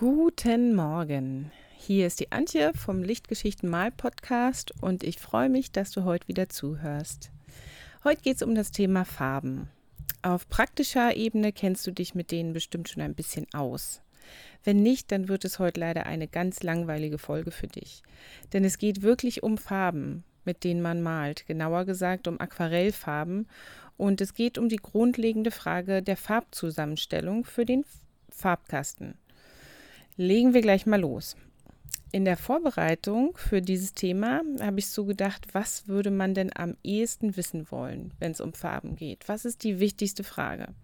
Guten Morgen. Hier ist die Antje vom Lichtgeschichten Mal Podcast und ich freue mich, dass du heute wieder zuhörst. Heute geht es um das Thema Farben. Auf praktischer Ebene kennst du dich mit denen bestimmt schon ein bisschen aus. Wenn nicht, dann wird es heute leider eine ganz langweilige Folge für dich. Denn es geht wirklich um Farben, mit denen man malt, genauer gesagt um Aquarellfarben und es geht um die grundlegende Frage der Farbzusammenstellung für den Farbkasten. Legen wir gleich mal los. In der Vorbereitung für dieses Thema habe ich so gedacht, was würde man denn am ehesten wissen wollen, wenn es um Farben geht? Was ist die wichtigste Frage?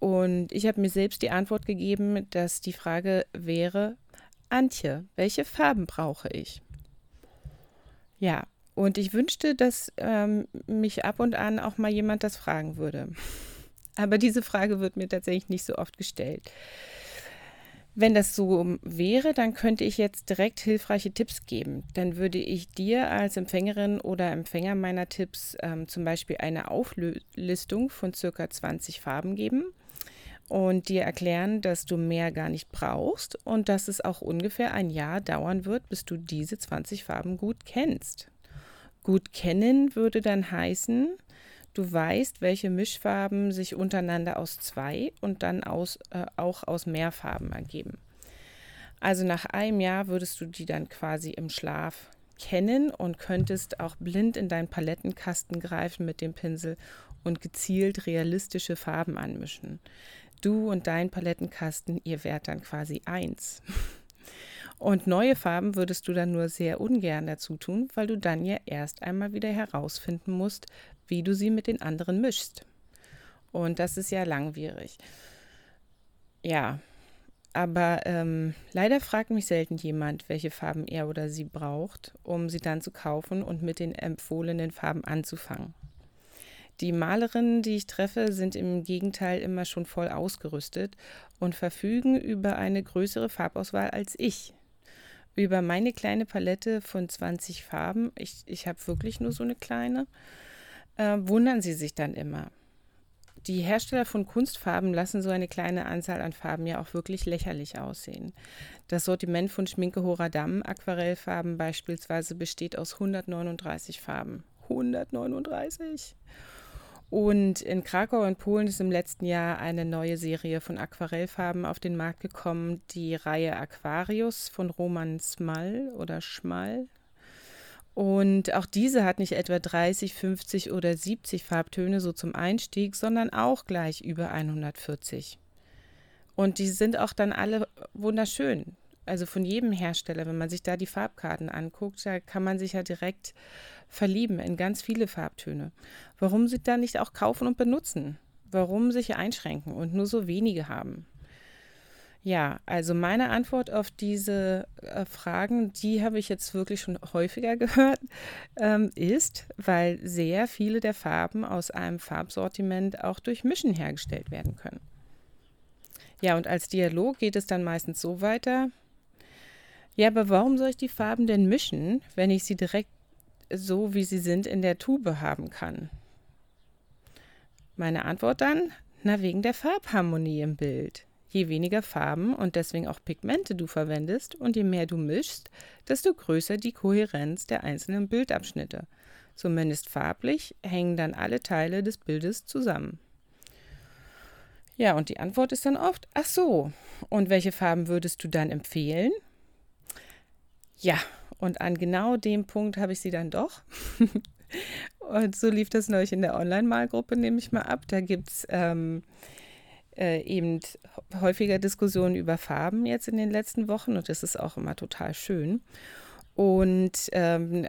Und ich habe mir selbst die Antwort gegeben, dass die Frage wäre, Antje, welche Farben brauche ich? Ja, und ich wünschte, dass ähm, mich ab und an auch mal jemand das fragen würde. Aber diese Frage wird mir tatsächlich nicht so oft gestellt. Wenn das so wäre, dann könnte ich jetzt direkt hilfreiche Tipps geben. Dann würde ich dir als Empfängerin oder Empfänger meiner Tipps ähm, zum Beispiel eine Auflistung von circa 20 Farben geben und dir erklären, dass du mehr gar nicht brauchst und dass es auch ungefähr ein Jahr dauern wird, bis du diese 20 Farben gut kennst. Gut kennen würde dann heißen, Du weißt, welche Mischfarben sich untereinander aus zwei und dann aus, äh, auch aus mehr Farben ergeben. Also nach einem Jahr würdest du die dann quasi im Schlaf kennen und könntest auch blind in deinen Palettenkasten greifen mit dem Pinsel und gezielt realistische Farben anmischen. Du und dein Palettenkasten, ihr wärt dann quasi eins. Und neue Farben würdest du dann nur sehr ungern dazu tun, weil du dann ja erst einmal wieder herausfinden musst, wie du sie mit den anderen mischst. Und das ist ja langwierig. Ja, aber ähm, leider fragt mich selten jemand, welche Farben er oder sie braucht, um sie dann zu kaufen und mit den empfohlenen Farben anzufangen. Die Malerinnen, die ich treffe, sind im Gegenteil immer schon voll ausgerüstet und verfügen über eine größere Farbauswahl als ich. Über meine kleine Palette von 20 Farben, ich, ich habe wirklich nur so eine kleine, äh, wundern sie sich dann immer. Die Hersteller von Kunstfarben lassen so eine kleine Anzahl an Farben ja auch wirklich lächerlich aussehen. Das Sortiment von Schminke Horadam Aquarellfarben beispielsweise besteht aus 139 Farben. 139! Und in Krakau und Polen ist im letzten Jahr eine neue Serie von Aquarellfarben auf den Markt gekommen, die Reihe Aquarius von Roman Small oder Schmall, und auch diese hat nicht etwa 30, 50 oder 70 Farbtöne so zum Einstieg, sondern auch gleich über 140. Und die sind auch dann alle wunderschön. Also von jedem Hersteller, wenn man sich da die Farbkarten anguckt, da kann man sich ja direkt verlieben in ganz viele Farbtöne. Warum sie da nicht auch kaufen und benutzen? Warum sich einschränken und nur so wenige haben? Ja, also meine Antwort auf diese äh, Fragen, die habe ich jetzt wirklich schon häufiger gehört, ähm, ist, weil sehr viele der Farben aus einem Farbsortiment auch durch Mischen hergestellt werden können. Ja, und als Dialog geht es dann meistens so weiter. Ja, aber warum soll ich die Farben denn mischen, wenn ich sie direkt so, wie sie sind, in der Tube haben kann? Meine Antwort dann, na wegen der Farbharmonie im Bild. Je weniger Farben und deswegen auch Pigmente du verwendest und je mehr du mischst, desto größer die Kohärenz der einzelnen Bildabschnitte. Zumindest farblich hängen dann alle Teile des Bildes zusammen. Ja, und die Antwort ist dann oft, ach so, und welche Farben würdest du dann empfehlen? Ja, und an genau dem Punkt habe ich sie dann doch. und so lief das neulich in der Online-Malgruppe, nehme ich mal ab. Da gibt es ähm, äh, eben häufiger Diskussionen über Farben jetzt in den letzten Wochen und das ist auch immer total schön. Und ähm,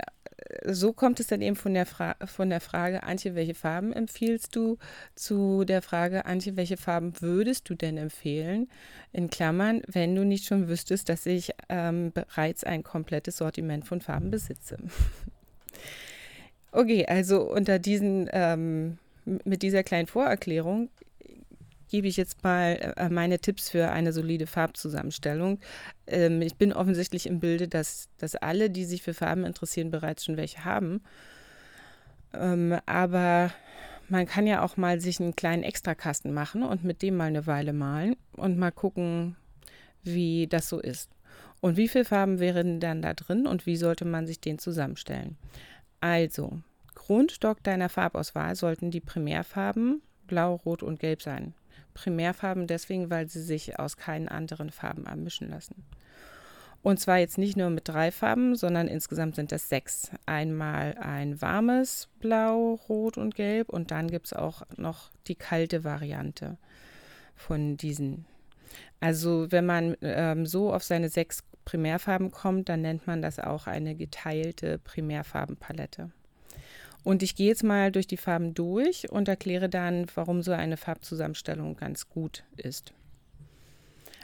so kommt es dann eben von der, von der Frage, Antje, welche Farben empfiehlst du, zu der Frage, Antje, welche Farben würdest du denn empfehlen? In Klammern, wenn du nicht schon wüsstest, dass ich ähm, bereits ein komplettes Sortiment von Farben besitze. okay, also unter diesen, ähm, mit dieser kleinen Vorerklärung gebe ich jetzt mal äh, meine Tipps für eine solide Farbzusammenstellung. Ähm, ich bin offensichtlich im Bilde, dass, dass alle, die sich für Farben interessieren, bereits schon welche haben. Ähm, aber man kann ja auch mal sich einen kleinen Extrakasten machen und mit dem mal eine Weile malen und mal gucken, wie das so ist. Und wie viele Farben wären dann da drin und wie sollte man sich den zusammenstellen? Also, Grundstock deiner Farbauswahl sollten die Primärfarben Blau, Rot und Gelb sein. Primärfarben deswegen, weil sie sich aus keinen anderen Farben abmischen lassen. Und zwar jetzt nicht nur mit drei Farben, sondern insgesamt sind das sechs. Einmal ein warmes Blau, Rot und Gelb und dann gibt es auch noch die kalte Variante von diesen. Also wenn man ähm, so auf seine sechs Primärfarben kommt, dann nennt man das auch eine geteilte Primärfarbenpalette. Und ich gehe jetzt mal durch die Farben durch und erkläre dann, warum so eine Farbzusammenstellung ganz gut ist.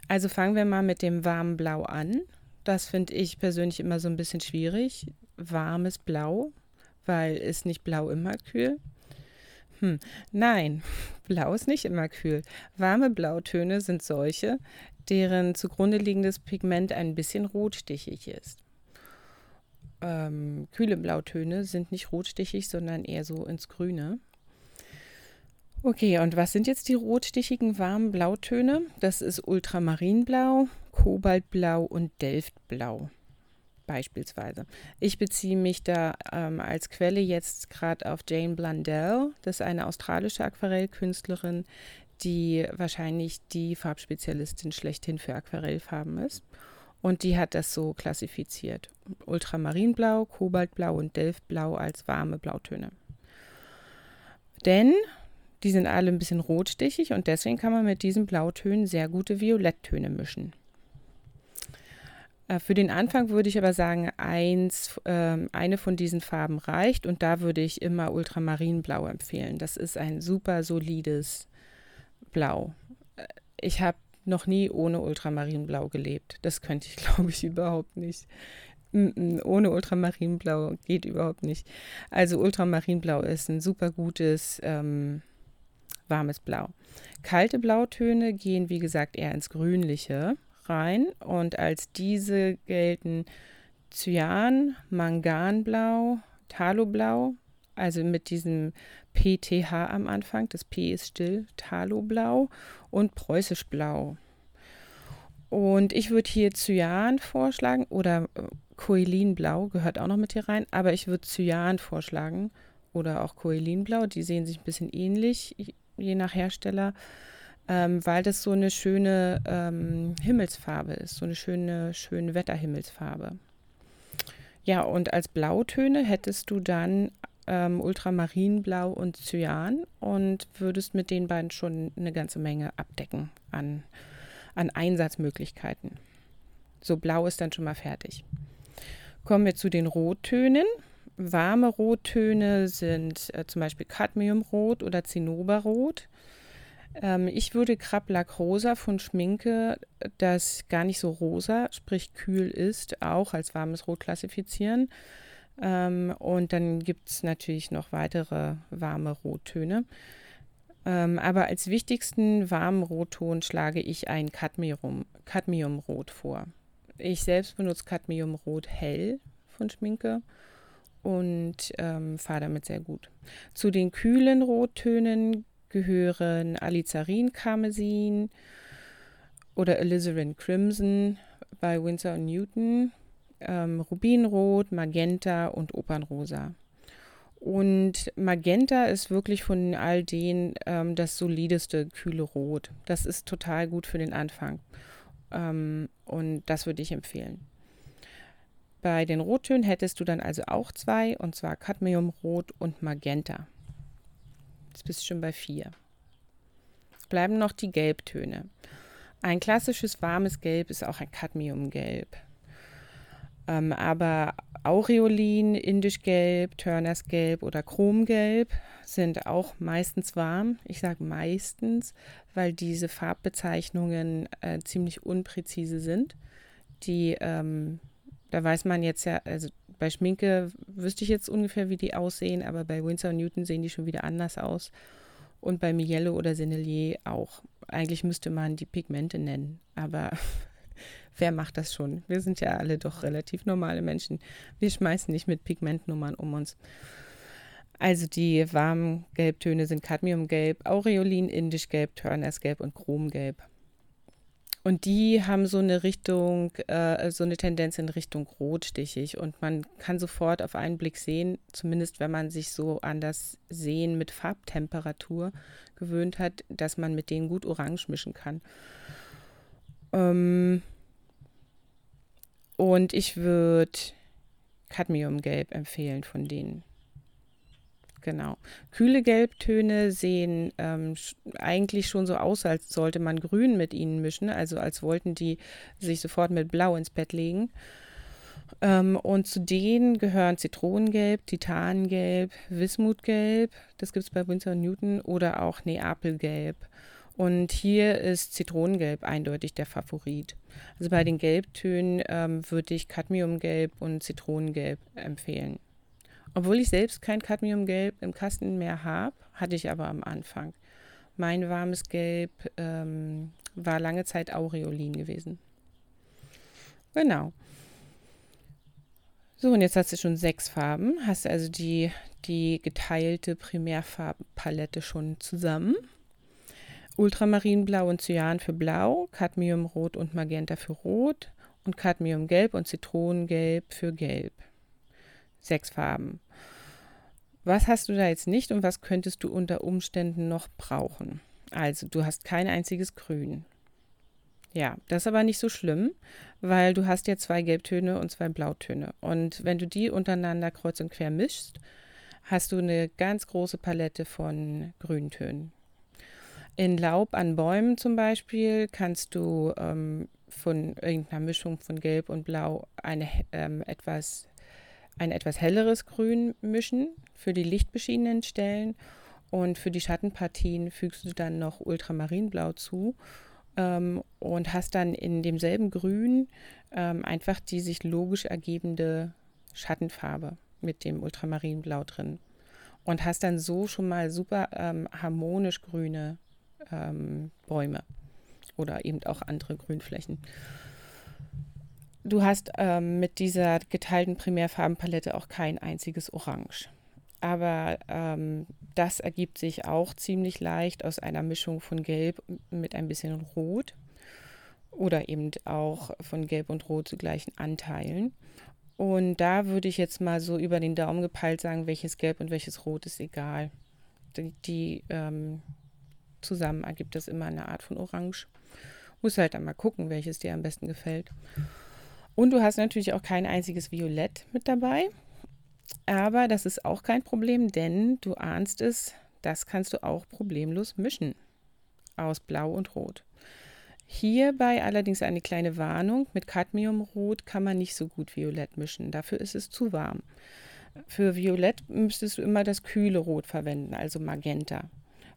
Also fangen wir mal mit dem warmen Blau an. Das finde ich persönlich immer so ein bisschen schwierig. Warmes Blau, weil ist nicht blau immer kühl? Hm, nein, blau ist nicht immer kühl. Warme Blautöne sind solche, deren zugrunde liegendes Pigment ein bisschen rotstichig ist. Ähm, kühle Blautöne sind nicht rotstichig, sondern eher so ins Grüne. Okay, und was sind jetzt die rotstichigen warmen Blautöne? Das ist Ultramarinblau, Kobaltblau und Delftblau beispielsweise. Ich beziehe mich da ähm, als Quelle jetzt gerade auf Jane Blundell. Das ist eine australische Aquarellkünstlerin, die wahrscheinlich die Farbspezialistin schlechthin für Aquarellfarben ist. Und die hat das so klassifiziert. Ultramarinblau, Kobaltblau und Delftblau als warme Blautöne. Denn die sind alle ein bisschen rotstichig und deswegen kann man mit diesen Blautönen sehr gute Violetttöne mischen. Äh, für den Anfang würde ich aber sagen, eins, äh, eine von diesen Farben reicht und da würde ich immer Ultramarinblau empfehlen. Das ist ein super solides Blau. Äh, ich habe noch nie ohne Ultramarinblau gelebt. Das könnte ich, glaube ich, überhaupt nicht. Ohne Ultramarinblau geht überhaupt nicht. Also Ultramarinblau ist ein super gutes, ähm, warmes Blau. Kalte Blautöne gehen, wie gesagt, eher ins Grünliche rein und als diese gelten Cyan, Manganblau, Taloblau, also mit diesem PTH am Anfang, das P ist still, Taloblau und Preußischblau. Und ich würde hier Cyan vorschlagen oder äh, Koelinblau gehört auch noch mit hier rein, aber ich würde Cyan vorschlagen oder auch Koelinblau, die sehen sich ein bisschen ähnlich, je nach Hersteller ähm, weil das so eine schöne ähm, Himmelsfarbe ist, so eine schöne, schöne Wetterhimmelsfarbe. Ja, und als Blautöne hättest du dann ähm, Ultramarinblau und Cyan und würdest mit den beiden schon eine ganze Menge abdecken an, an Einsatzmöglichkeiten. So blau ist dann schon mal fertig. Kommen wir zu den Rottönen. Warme Rottöne sind äh, zum Beispiel Cadmiumrot oder Zinnoberrot. Ähm, ich würde Krablack Rosa von Schminke, das gar nicht so rosa, sprich kühl ist, auch als warmes Rot klassifizieren. Ähm, und dann gibt es natürlich noch weitere warme Rottöne. Ähm, aber als wichtigsten warmen Rotton schlage ich ein Cadmium, Cadmiumrot vor. Ich selbst benutze Cadmiumrot hell von Schminke und ähm, fahre damit sehr gut. Zu den kühlen Rottönen gehören Alizarin Karmesin oder Alizarin Crimson bei Winsor Newton, ähm, Rubinrot, Magenta und Opernrosa. Und Magenta ist wirklich von all denen ähm, das solideste kühle Rot. Das ist total gut für den Anfang. Ähm, und das würde ich empfehlen. Bei den Rottönen hättest du dann also auch zwei, und zwar Cadmiumrot und Magenta. Jetzt bist du schon bei vier. Bleiben noch die Gelbtöne. Ein klassisches warmes Gelb ist auch ein Cadmiumgelb. Ähm, aber Aureolin, Indischgelb, Turnersgelb oder Chromgelb sind auch meistens warm. Ich sage meistens, weil diese Farbbezeichnungen äh, ziemlich unpräzise sind. Die, ähm, da weiß man jetzt ja, also bei Schminke wüsste ich jetzt ungefähr, wie die aussehen, aber bei Winsor Newton sehen die schon wieder anders aus. Und bei Miele oder Sennelier auch. Eigentlich müsste man die Pigmente nennen, aber wer macht das schon? Wir sind ja alle doch relativ normale Menschen. Wir schmeißen nicht mit Pigmentnummern um uns. Also die warmen Gelbtöne sind Cadmiumgelb, Aureolin, Indischgelb, Turnersgelb und Chromgelb. Und die haben so eine Richtung, äh, so eine Tendenz in Richtung rotstichig. Und man kann sofort auf einen Blick sehen, zumindest wenn man sich so an das Sehen mit Farbtemperatur gewöhnt hat, dass man mit denen gut orange mischen kann. Ähm und ich würde Cadmiumgelb empfehlen von denen. Genau. Kühle Gelbtöne sehen ähm, eigentlich schon so aus, als sollte man Grün mit ihnen mischen, also als wollten die sich sofort mit Blau ins Bett legen. Ähm, und zu denen gehören Zitronengelb, Titangelb, Wismutgelb, das gibt es bei Winsor Newton, oder auch Neapelgelb. Und hier ist Zitronengelb eindeutig der Favorit. Also bei den Gelbtönen ähm, würde ich Cadmiumgelb und Zitronengelb empfehlen. Obwohl ich selbst kein Cadmiumgelb im Kasten mehr habe, hatte ich aber am Anfang. Mein warmes Gelb ähm, war lange Zeit Aureolin gewesen. Genau. So, und jetzt hast du schon sechs Farben. Hast also die, die geteilte Primärfarbenpalette schon zusammen. Ultramarinblau und Cyan für Blau, Cadmiumrot und Magenta für Rot und Cadmiumgelb und Zitronengelb für Gelb sechs Farben. Was hast du da jetzt nicht und was könntest du unter Umständen noch brauchen? Also, du hast kein einziges Grün. Ja, das ist aber nicht so schlimm, weil du hast ja zwei Gelbtöne und zwei Blautöne. Und wenn du die untereinander kreuz und quer mischst, hast du eine ganz große Palette von Grüntönen. In Laub an Bäumen zum Beispiel kannst du ähm, von irgendeiner Mischung von Gelb und Blau eine ähm, etwas ein etwas helleres Grün mischen für die lichtbeschienenen Stellen. Und für die Schattenpartien fügst du dann noch Ultramarinblau zu ähm, und hast dann in demselben Grün ähm, einfach die sich logisch ergebende Schattenfarbe mit dem Ultramarinblau drin. Und hast dann so schon mal super ähm, harmonisch grüne ähm, Bäume oder eben auch andere Grünflächen. Du hast ähm, mit dieser geteilten Primärfarbenpalette auch kein einziges Orange. Aber ähm, das ergibt sich auch ziemlich leicht aus einer Mischung von Gelb mit ein bisschen Rot oder eben auch von Gelb und Rot zu gleichen Anteilen. Und da würde ich jetzt mal so über den Daumen gepeilt sagen, welches Gelb und welches Rot ist egal. Die, die ähm, zusammen ergibt das immer eine Art von Orange. Muss halt einmal gucken, welches dir am besten gefällt. Und du hast natürlich auch kein einziges Violett mit dabei. Aber das ist auch kein Problem, denn du ahnst es, das kannst du auch problemlos mischen aus Blau und Rot. Hierbei allerdings eine kleine Warnung, mit Cadmiumrot kann man nicht so gut Violett mischen, dafür ist es zu warm. Für Violett müsstest du immer das kühle Rot verwenden, also Magenta.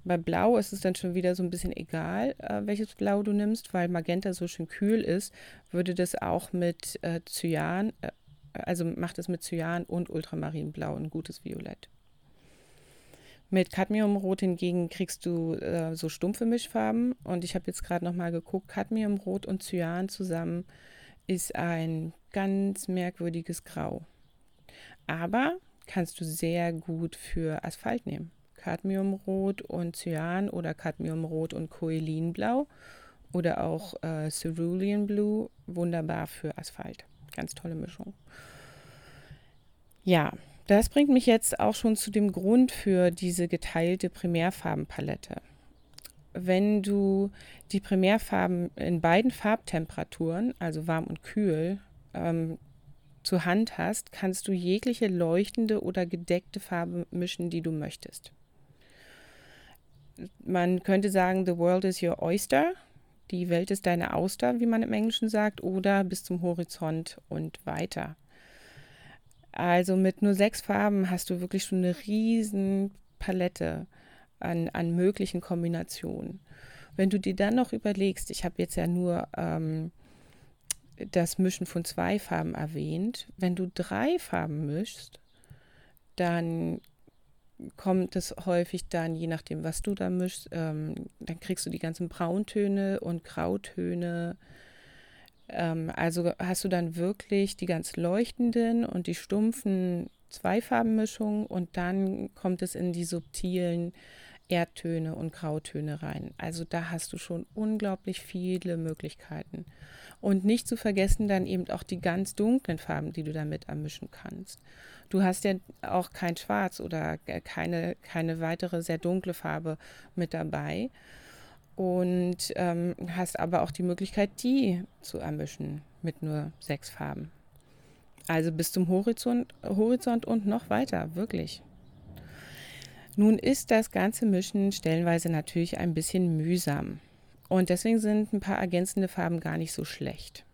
Bei Blau ist es dann schon wieder so ein bisschen egal, äh, welches Blau du nimmst, weil Magenta so schön kühl ist, würde das auch mit äh, Cyan, äh, also macht es mit Cyan und Ultramarinblau ein gutes Violett. Mit Cadmiumrot hingegen kriegst du äh, so stumpfe Mischfarben und ich habe jetzt gerade nochmal geguckt, Cadmiumrot und Cyan zusammen ist ein ganz merkwürdiges Grau. Aber kannst du sehr gut für Asphalt nehmen. Cadmiumrot und Cyan oder Cadmiumrot und Coelinblau oder auch äh, Cerulean Blue, wunderbar für Asphalt. Ganz tolle Mischung. Ja, das bringt mich jetzt auch schon zu dem Grund für diese geteilte Primärfarbenpalette. Wenn du die Primärfarben in beiden Farbtemperaturen, also warm und kühl, ähm, zur Hand hast, kannst du jegliche leuchtende oder gedeckte Farbe mischen, die du möchtest man könnte sagen, the world is your oyster. Die Welt ist deine Auster, wie man im Englischen sagt, oder bis zum Horizont und weiter. Also mit nur sechs Farben hast du wirklich schon eine riesen Palette an, an möglichen Kombinationen. Wenn du dir dann noch überlegst, ich habe jetzt ja nur ähm, das Mischen von zwei Farben erwähnt, wenn du drei Farben mischst, dann kommt es häufig dann, je nachdem, was du da mischst, ähm, dann kriegst du die ganzen Brauntöne und Grautöne. Ähm, also hast du dann wirklich die ganz leuchtenden und die stumpfen Zweifarbenmischungen und dann kommt es in die subtilen, Erdtöne und Grautöne rein. Also da hast du schon unglaublich viele Möglichkeiten. Und nicht zu vergessen dann eben auch die ganz dunklen Farben, die du damit ermischen kannst. Du hast ja auch kein Schwarz oder keine, keine weitere sehr dunkle Farbe mit dabei und ähm, hast aber auch die Möglichkeit, die zu ermischen mit nur sechs Farben. Also bis zum Horizont, Horizont und noch weiter, wirklich. Nun ist das ganze Mischen stellenweise natürlich ein bisschen mühsam. Und deswegen sind ein paar ergänzende Farben gar nicht so schlecht.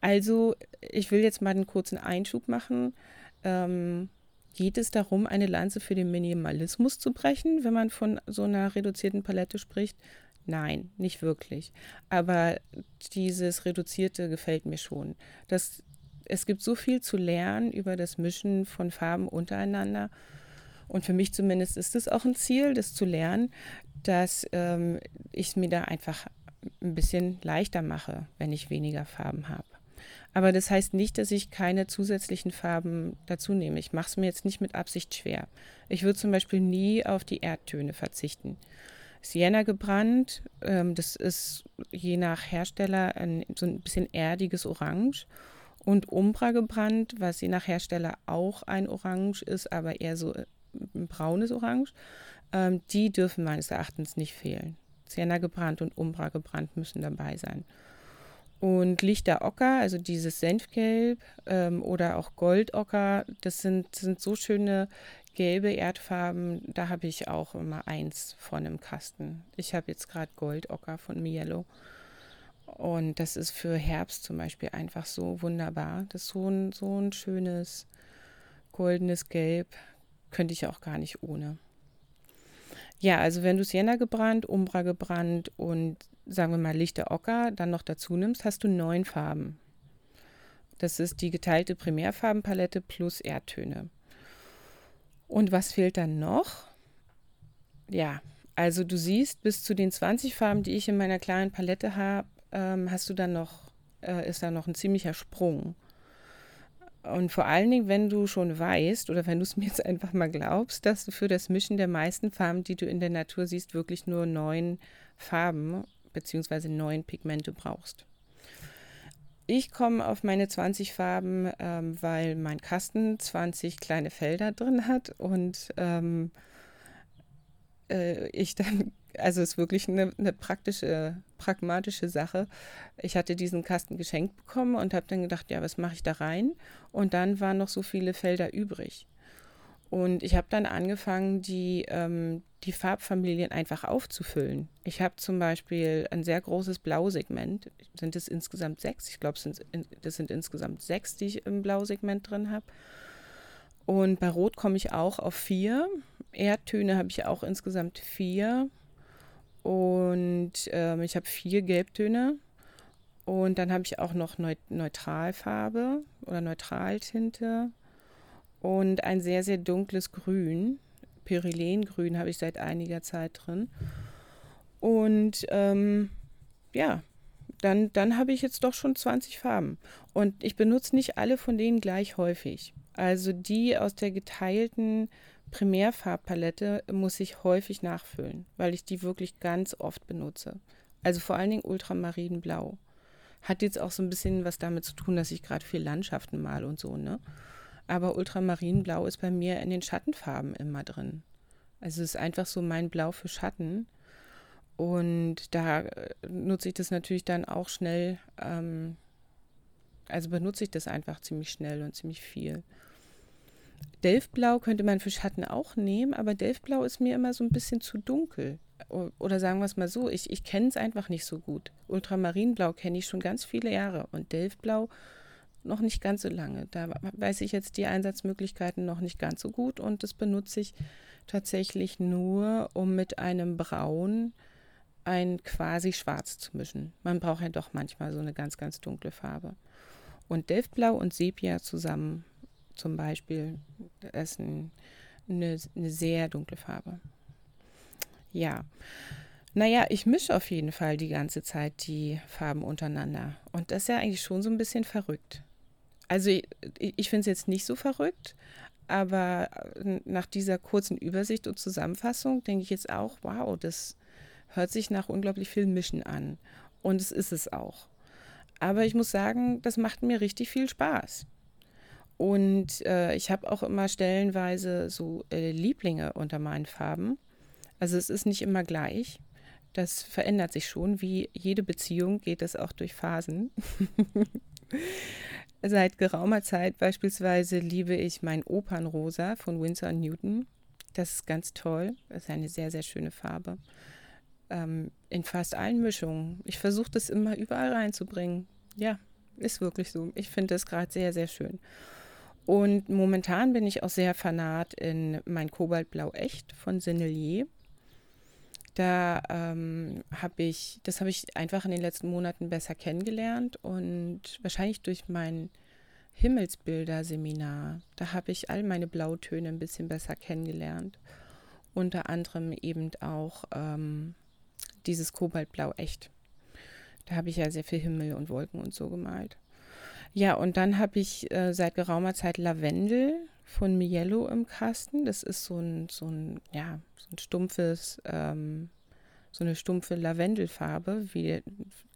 Also, ich will jetzt mal einen kurzen Einschub machen. Ähm, geht es darum, eine Lanze für den Minimalismus zu brechen, wenn man von so einer reduzierten Palette spricht? Nein, nicht wirklich. Aber dieses Reduzierte gefällt mir schon. Das, es gibt so viel zu lernen über das Mischen von Farben untereinander. Und für mich zumindest ist es auch ein Ziel, das zu lernen, dass ähm, ich es mir da einfach ein bisschen leichter mache, wenn ich weniger Farben habe. Aber das heißt nicht, dass ich keine zusätzlichen Farben dazu nehme. Ich mache es mir jetzt nicht mit Absicht schwer. Ich würde zum Beispiel nie auf die Erdtöne verzichten. Sienna gebrannt. Ähm, das ist je nach Hersteller ein, so ein bisschen erdiges Orange. Und Umbra gebrannt, was je nach Hersteller auch ein Orange ist, aber eher so äh, braunes Orange. Ähm, die dürfen meines Erachtens nicht fehlen. Sienna gebrannt und Umbra gebrannt müssen dabei sein. Und Lichter Ocker, also dieses Senfgelb ähm, oder auch Goldocker, das sind, sind so schöne gelbe Erdfarben, da habe ich auch immer eins von im Kasten. Ich habe jetzt gerade Goldocker von Mielo. Und das ist für Herbst zum Beispiel einfach so wunderbar. Das ist so ein, so ein schönes goldenes Gelb. Könnte ich auch gar nicht ohne. Ja, also wenn du Sienna gebrannt, Umbra gebrannt und sagen wir mal lichter Ocker dann noch dazu nimmst, hast du neun Farben. Das ist die geteilte Primärfarbenpalette plus Erdtöne. Und was fehlt dann noch? Ja, also du siehst, bis zu den 20 Farben, die ich in meiner kleinen Palette habe, ähm, hast du dann noch, äh, ist da noch ein ziemlicher Sprung. Und vor allen Dingen, wenn du schon weißt oder wenn du es mir jetzt einfach mal glaubst, dass du für das Mischen der meisten Farben, die du in der Natur siehst, wirklich nur neun Farben bzw. neun Pigmente brauchst. Ich komme auf meine 20 Farben, ähm, weil mein Kasten 20 kleine Felder drin hat und ähm, äh, ich dann, also es ist wirklich eine, eine, praktische, pragmatische Sache. Ich hatte diesen Kasten geschenkt bekommen und habe dann gedacht, ja, was mache ich da rein? Und dann waren noch so viele Felder übrig. Und ich habe dann angefangen, die, ähm, die Farbfamilien einfach aufzufüllen. Ich habe zum Beispiel ein sehr großes Blausegment. Sind es insgesamt sechs? Ich glaube, das sind insgesamt sechs, die ich im Blausegment drin habe. Und bei Rot komme ich auch auf vier. Erdtöne habe ich auch insgesamt vier. Und ähm, ich habe vier Gelbtöne. Und dann habe ich auch noch Neutralfarbe oder Neutraltinte und ein sehr, sehr dunkles Grün. Perilengrün habe ich seit einiger Zeit drin. Und ähm, ja, dann, dann habe ich jetzt doch schon 20 Farben. Und ich benutze nicht alle von denen gleich häufig. Also die aus der geteilten Primärfarbpalette muss ich häufig nachfüllen, weil ich die wirklich ganz oft benutze. Also vor allen Dingen Ultramarinblau. Hat jetzt auch so ein bisschen was damit zu tun, dass ich gerade viel Landschaften mal und so, ne? aber Ultramarinblau ist bei mir in den Schattenfarben immer drin. Also es ist einfach so mein Blau für Schatten. Und da äh, nutze ich das natürlich dann auch schnell, ähm, also benutze ich das einfach ziemlich schnell und ziemlich viel. Delftblau könnte man für Schatten auch nehmen, aber Delftblau ist mir immer so ein bisschen zu dunkel. Oder sagen wir es mal so, ich, ich kenne es einfach nicht so gut. Ultramarinblau kenne ich schon ganz viele Jahre und Delftblau noch nicht ganz so lange. Da weiß ich jetzt die Einsatzmöglichkeiten noch nicht ganz so gut und das benutze ich tatsächlich nur, um mit einem Braun ein quasi Schwarz zu mischen. Man braucht ja doch manchmal so eine ganz, ganz dunkle Farbe. Und Delftblau und Sepia zusammen zum Beispiel, ist ein, eine, eine sehr dunkle Farbe. Ja. Naja, ich mische auf jeden Fall die ganze Zeit die Farben untereinander. Und das ist ja eigentlich schon so ein bisschen verrückt. also ich, ich finde es jetzt nicht so verrückt, aber nach dieser kurzen Übersicht und Zusammenfassung denke ich jetzt auch, wow, das hört sich nach unglaublich viel Mischen an. Und es ist es auch. Aber ich muss sagen, das macht mir richtig viel Spaß. Und äh, ich habe auch immer stellenweise so äh, Lieblinge unter meinen Farben. Also es ist nicht immer gleich. Das verändert sich schon. Wie jede Beziehung geht es auch durch Phasen. Seit geraumer Zeit beispielsweise liebe ich mein Opernrosa von Winsor Newton. Das ist ganz toll. Das ist eine sehr, sehr schöne Farbe. Ähm, in fast allen Mischungen. Ich versuche das immer überall reinzubringen. Ja, ist wirklich so. Ich finde das gerade sehr, sehr schön. Und momentan bin ich auch sehr fanat in mein Kobaltblau Echt von Sennelier. Da ähm, habe ich, das habe ich einfach in den letzten Monaten besser kennengelernt und wahrscheinlich durch mein Himmelsbilder-Seminar, da habe ich all meine Blautöne ein bisschen besser kennengelernt. Unter anderem eben auch ähm, dieses Kobaltblau echt. Da habe ich ja sehr viel Himmel und Wolken und so gemalt. Ja, und dann habe ich äh, seit geraumer Zeit Lavendel von Mielo im Kasten. Das ist so ein, so ein, ja, so ein stumpfes, ähm, so eine stumpfe Lavendelfarbe. Wie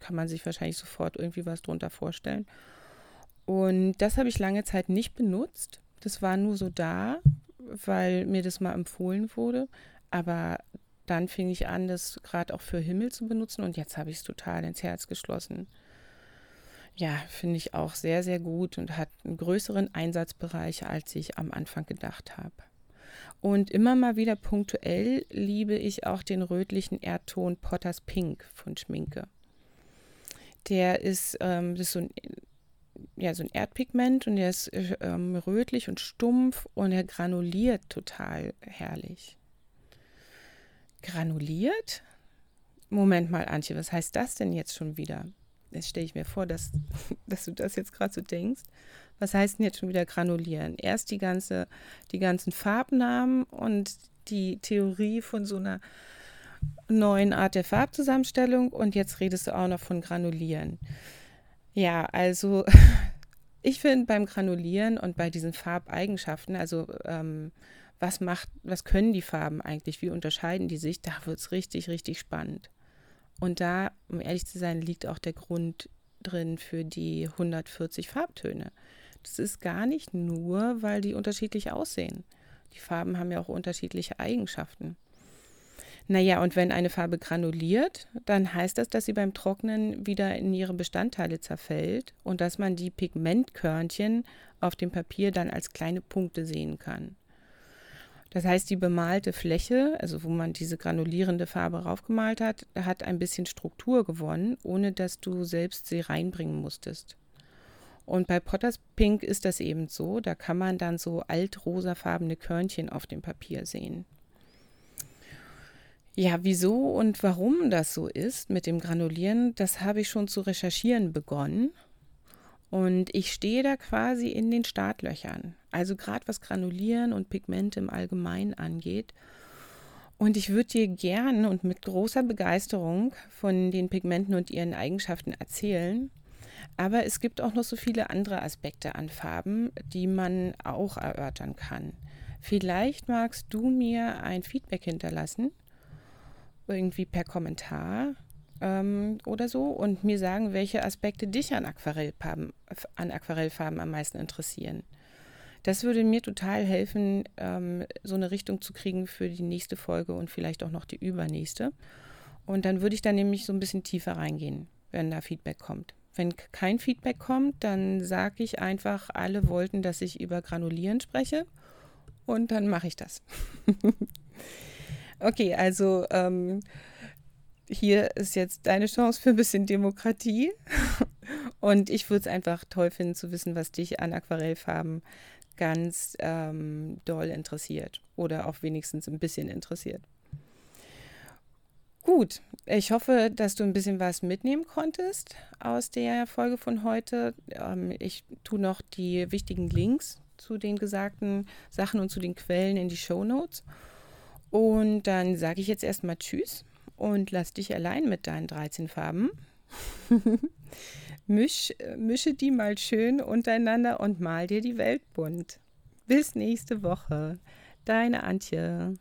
kann man sich wahrscheinlich sofort irgendwie was drunter vorstellen. Und das habe ich lange Zeit nicht benutzt. Das war nur so da, weil mir das mal empfohlen wurde. Aber dann fing ich an, das gerade auch für Himmel zu benutzen und jetzt habe ich es total ins Herz geschlossen. Ja, finde ich auch sehr, sehr gut und hat einen größeren Einsatzbereich, als ich am Anfang gedacht habe. Und immer mal wieder punktuell liebe ich auch den rötlichen Erdton Potters Pink von Schminke. Der ist, ähm, das ist so ein, ja, so ein Erdpigment und der ist ähm, rötlich und stumpf und er granuliert total herrlich. Granuliert? Moment mal, Antje, was heißt das denn jetzt schon wieder? Jetzt stelle ich mir vor, dass, dass du das jetzt gerade so denkst. Was heißt denn jetzt schon wieder granulieren? Erst die, ganze, die ganzen Farbnamen und die Theorie von so einer neuen Art der Farbzusammenstellung und jetzt redest du auch noch von granulieren. Ja, also ich finde beim Granulieren und bei diesen Farbeigenschaften, also ähm, was macht, was können die Farben eigentlich, wie unterscheiden die sich, da wird es richtig, richtig spannend. Und da, um ehrlich zu sein, liegt auch der Grund drin für die 140 Farbtöne. Das ist gar nicht nur, weil die unterschiedlich aussehen. Die Farben haben ja auch unterschiedliche Eigenschaften. Naja, und wenn eine Farbe granuliert, dann heißt das, dass sie beim Trocknen wieder in ihre Bestandteile zerfällt und dass man die Pigmentkörnchen auf dem Papier dann als kleine Punkte sehen kann. Das heißt, die bemalte Fläche, also wo man diese granulierende Farbe raufgemalt hat, hat ein bisschen Struktur gewonnen, ohne dass du selbst sie reinbringen musstest. Und bei Potters Pink ist das eben so, da kann man dann so altrosafarbene Körnchen auf dem Papier sehen. Ja, wieso und warum das so ist mit dem Granulieren, das habe ich schon zu recherchieren begonnen und ich stehe da quasi in den Startlöchern. Also gerade was Granulieren und Pigmente im Allgemeinen angeht. Und ich würde dir gern und mit großer Begeisterung von den Pigmenten und ihren Eigenschaften erzählen. Aber es gibt auch noch so viele andere Aspekte an Farben, die man auch erörtern kann. Vielleicht magst du mir ein Feedback hinterlassen, irgendwie per Kommentar ähm, oder so und mir sagen, welche Aspekte dich an Aquarellfarben, an Aquarellfarben am meisten interessieren. Das würde mir total helfen, ähm, so eine Richtung zu kriegen für die nächste Folge und vielleicht auch noch die übernächste. Und dann würde ich da nämlich so ein bisschen tiefer reingehen, wenn da Feedback kommt. Wenn kein Feedback kommt, dann sage ich einfach, alle wollten, dass ich über Granulieren spreche und dann mache ich das. okay, also ähm, hier ist jetzt deine Chance für ein bisschen Demokratie. Und ich würde es einfach toll finden zu wissen, was dich an Aquarellfarben ganz ähm, doll interessiert oder auch wenigstens ein bisschen interessiert. Gut, ich hoffe, dass du ein bisschen was mitnehmen konntest aus der Folge von heute. Ähm, ich tue noch die wichtigen Links zu den gesagten Sachen und zu den Quellen in die Show Notes. Und dann sage ich jetzt erstmal Tschüss und lass dich allein mit deinen 13 Farben. Misch, mische die mal schön untereinander und mal dir die Welt bunt. Bis nächste Woche. Deine Antje.